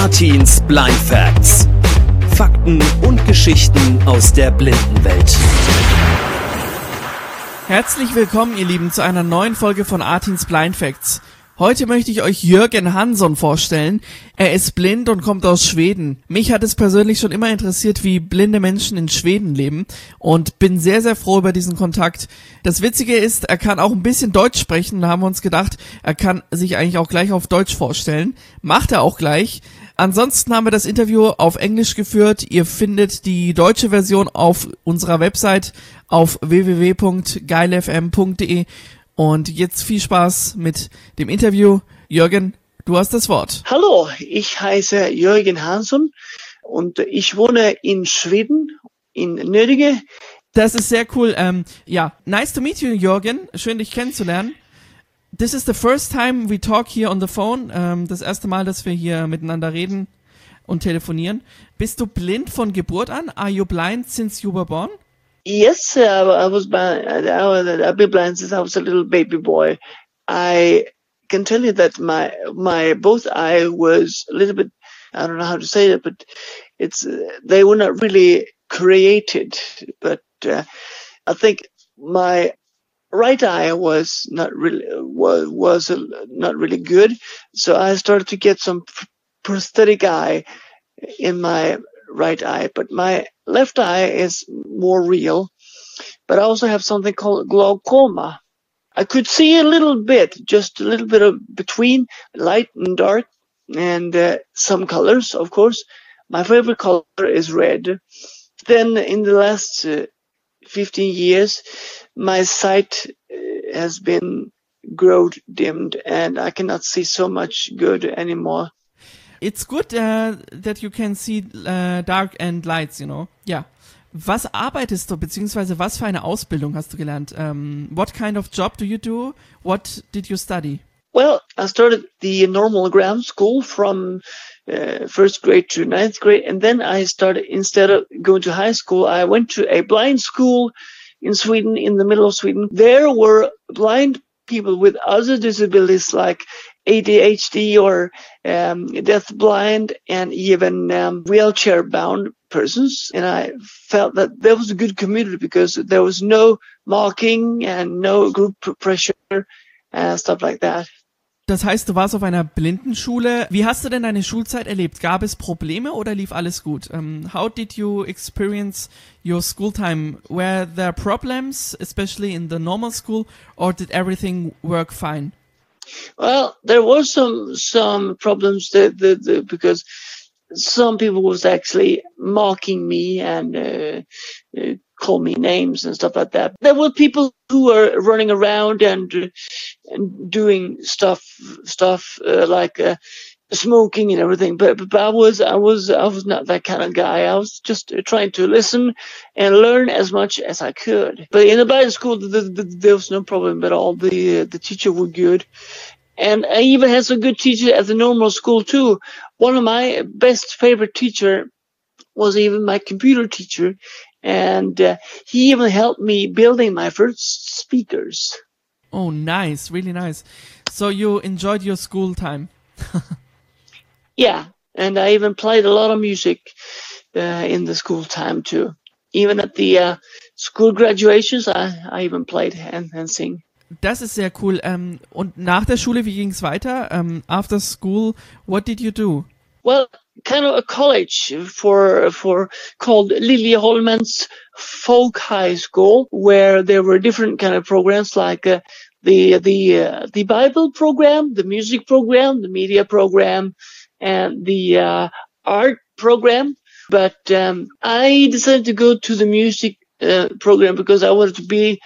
Artins Blind Facts. Fakten und Geschichten aus der Blindenwelt. Herzlich willkommen, ihr Lieben, zu einer neuen Folge von Artins Blind Facts. Heute möchte ich euch Jürgen Hansson vorstellen. Er ist blind und kommt aus Schweden. Mich hat es persönlich schon immer interessiert, wie blinde Menschen in Schweden leben und bin sehr, sehr froh über diesen Kontakt. Das Witzige ist, er kann auch ein bisschen Deutsch sprechen. Da haben wir uns gedacht, er kann sich eigentlich auch gleich auf Deutsch vorstellen. Macht er auch gleich. Ansonsten haben wir das Interview auf Englisch geführt. Ihr findet die deutsche Version auf unserer Website auf www.geilfm.de und jetzt viel Spaß mit dem Interview. Jürgen, du hast das Wort. Hallo, ich heiße Jürgen Hansson und ich wohne in Schweden, in Nödige. Das ist sehr cool. Ähm, ja, nice to meet you, Jürgen. Schön, dich kennenzulernen. This is the first time we talk here on the phone. Ähm, das erste Mal, dass wir hier miteinander reden und telefonieren. Bist du blind von Geburt an? Are you blind since you were born? Yes, uh, I was blind. I was, I've been blind since I was a little baby boy. I can tell you that my my both eye was a little bit. I don't know how to say it, but it's they were not really created. But uh, I think my right eye was not really was was not really good, so I started to get some prosthetic eye in my right eye, but my left eye is more real. But I also have something called glaucoma. I could see a little bit, just a little bit of between light and dark, and uh, some colors, of course. My favorite color is red. Then in the last uh, 15 years, my sight uh, has been grown dimmed and I cannot see so much good anymore. It's good uh, that you can see uh, dark and lights, you know. Yeah. Was arbeitest du, beziehungsweise was für eine Ausbildung hast du gelernt? Um, what kind of job do you do? What did you study? Well, I started the normal ground school from uh, first grade to ninth grade, and then I started instead of going to high school, I went to a blind school in Sweden, in the middle of Sweden. There were blind people with other disabilities like ADHD or um, deaf blind and even um, wheelchair bound persons. And I felt that there was a good community because there was no mocking and no group pressure and stuff like that. Das heißt, du warst auf einer Blindenschule. Wie hast du denn deine Schulzeit erlebt? Gab es Probleme oder lief alles gut? Um, how did you experience your school time? Were there problems, especially in the normal school, or did everything work fine? Well, there was some some problems that, that, that because some people was actually mocking me and uh, uh, call me names and stuff like that. There were people who were running around and and doing stuff stuff uh, like uh, smoking and everything. But, but I was I was I was not that kind of guy. I was just trying to listen and learn as much as I could. But in the blind school, the, the, the, there was no problem at all. The the teacher were good. And I even had some good teachers at the normal school too. One of my best favorite teacher was even my computer teacher, and uh, he even helped me building my first speakers. Oh, nice, really nice. So you enjoyed your school time. yeah, and I even played a lot of music uh, in the school time too. Even at the uh, school graduations, I, I even played and, and sing. Das ist sehr cool. Ähm, und nach der Schule, wie ging es weiter? Ähm, after school, what did you do? Well, kind of a college for for called Liljeholmens Folk High School, where there were different kind of programs like uh, the the uh, the Bible program, the music program, the media program, the uh, art program. But um, I decided to go to the music uh, program because I wanted to be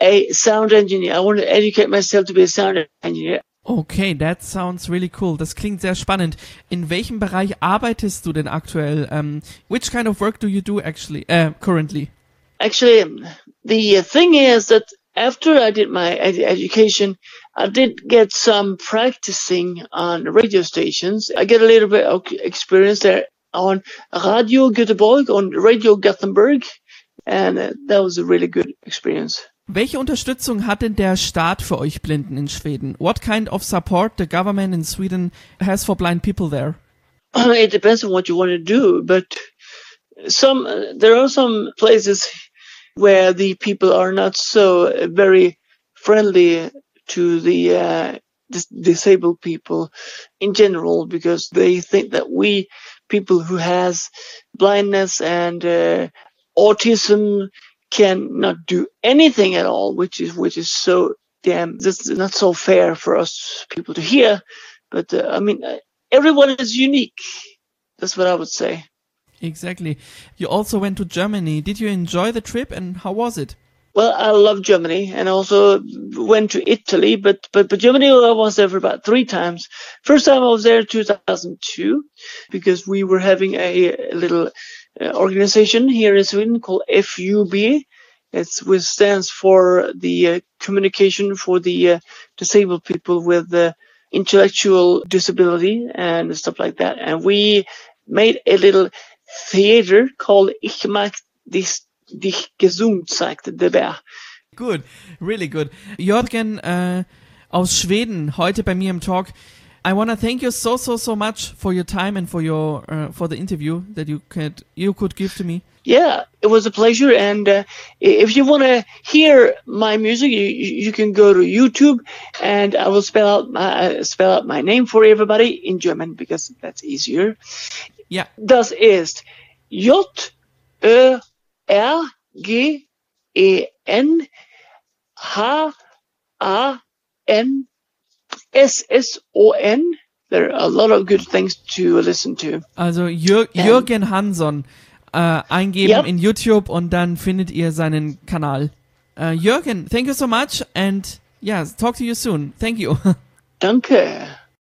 a sound engineer. I wanted to educate myself to be a sound engineer. Okay, that sounds really cool. Das klingt sehr spannend. In welchem Bereich arbeitest du denn aktuell? Um, which kind of work do you do actually, uh, currently? Actually, the thing is that after I did my ed education, I did get some practicing on radio stations. I get a little bit of experience there on Radio Göteborg, on Radio Gothenburg, and uh, that was a really good experience. Welche Unterstützung hat denn der Staat für euch Blinden in Schweden? What kind of support the government in Sweden has for blind people there? it depends on what you want to do, but some there are some places where the people are not so very friendly to the uh, dis- disabled people in general because they think that we people who has blindness and uh, autism cannot do anything at all, which is which is so damn that's not so fair for us people to hear. But uh, I mean, uh, everyone is unique. That's what I would say. Exactly. You also went to Germany. Did you enjoy the trip and how was it? Well, I love Germany and also went to Italy, but, but, but Germany, I was there for about three times. First time I was there 2002 because we were having a, a little uh, organization here in Sweden called FUB. It's, which stands for the uh, communication for the uh, disabled people with uh, intellectual disability and stuff like that. And we made a little theater called Ich mach dich, dich gesund, sagte der Bär. Good, really good. Jörgen äh, aus Schweden, heute bei mir im Talk. I want to thank you so so so much for your time and for your uh, for the interview that you could you could give to me. Yeah, it was a pleasure. And uh, if you want to hear my music, you, you can go to YouTube, and I will spell out my spell out my name for everybody in German because that's easier. Yeah. Das ist J Ö R G E N H A N S S O N. There are a lot of good things to listen to. Also Jür. Jürgen Hanson äh, eingeben Ja. in YouTube und dann findet ihr seinen Kanal. Äh, Jürgen, thank you so much and yeah, talk to you soon. Thank you. Danke.